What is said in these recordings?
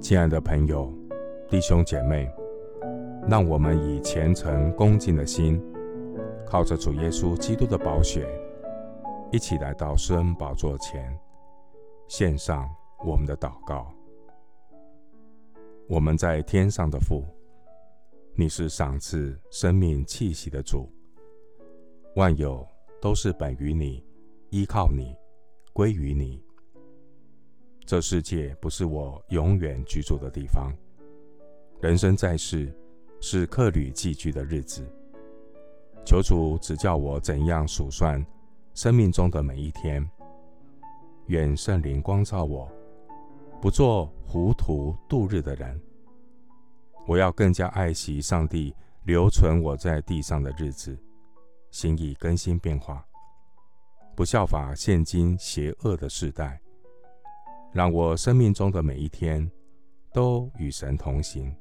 亲爱的朋友、弟兄姐妹，让我们以虔诚恭敬的心，靠着主耶稣基督的宝血，一起来到施恩宝座前，献上我们的祷告。我们在天上的父，你是赏赐生命气息的主，万有都是本于你，依靠你，归于你。这世界不是我永远居住的地方。人生在世是客旅寄居的日子。求主指教我怎样数算生命中的每一天。愿圣灵光照我，不做糊涂度日的人。我要更加爱惜上帝留存我在地上的日子，心意更新变化，不效法现今邪恶的世代。让我生命中的每一天都与神同行。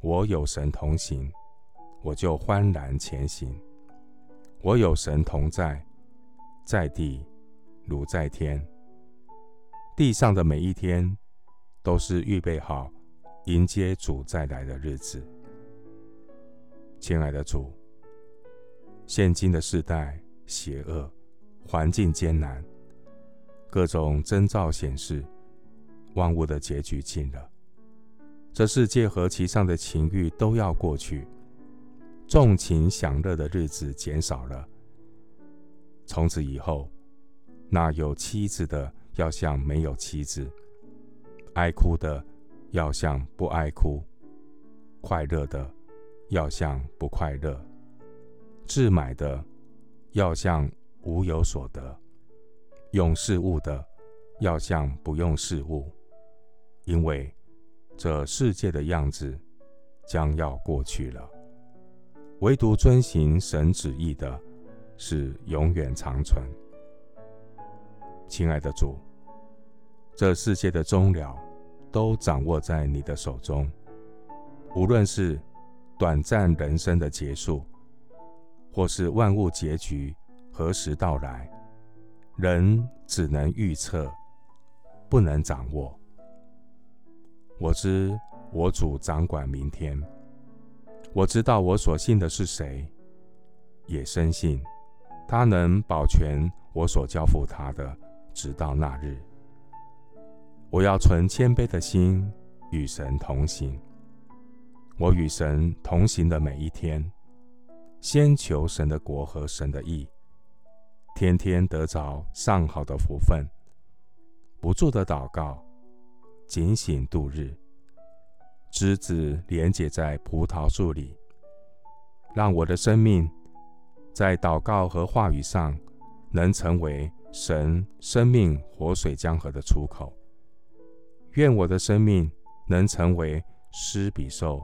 我有神同行，我就欢然前行。我有神同在，在地如在天。地上的每一天都是预备好迎接主再来的日子。亲爱的主，现今的世代邪恶，环境艰难。各种征兆显示，万物的结局近了。这世界和其上的情欲都要过去，纵情享乐的日子减少了。从此以后，那有妻子的要像没有妻子，爱哭的要像不爱哭，快乐的要像不快乐，自买的要像无有所得。用事物的，要像不用事物，因为这世界的样子将要过去了。唯独遵行神旨意的，是永远长存。亲爱的主，这世界的终了都掌握在你的手中。无论是短暂人生的结束，或是万物结局何时到来。人只能预测，不能掌握。我知我主掌管明天，我知道我所信的是谁，也深信他能保全我所交付他的，直到那日。我要存谦卑的心与神同行。我与神同行的每一天，先求神的国和神的义。天天得着上好的福分，不住的祷告，警醒度日，枝子连结在葡萄树里，让我的生命在祷告和话语上能成为神生命活水江河的出口。愿我的生命能成为施比受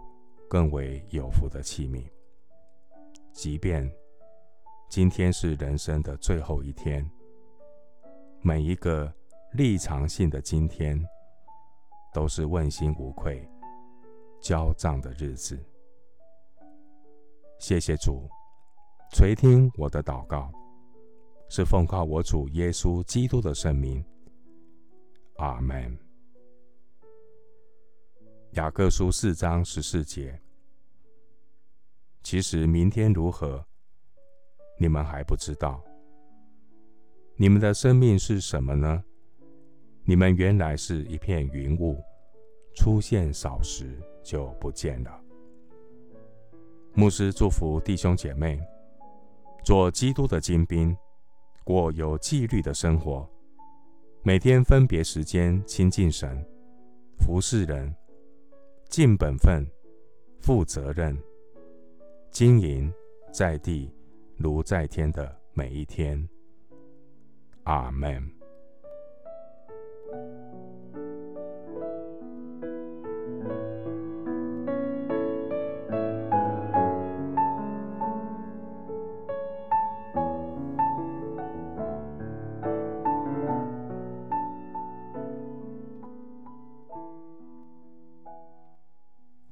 更为有福的器皿，即便。今天是人生的最后一天，每一个立场性的今天，都是问心无愧、交账的日子。谢谢主垂听我的祷告，是奉靠我主耶稣基督的圣名。阿门。雅各书四章十四节。其实明天如何？你们还不知道，你们的生命是什么呢？你们原来是一片云雾，出现少时就不见了。牧师祝福弟兄姐妹，做基督的精兵，过有纪律的生活，每天分别时间亲近神，服侍人，尽本分，负责任，经营在地。如在天的每一天，阿门。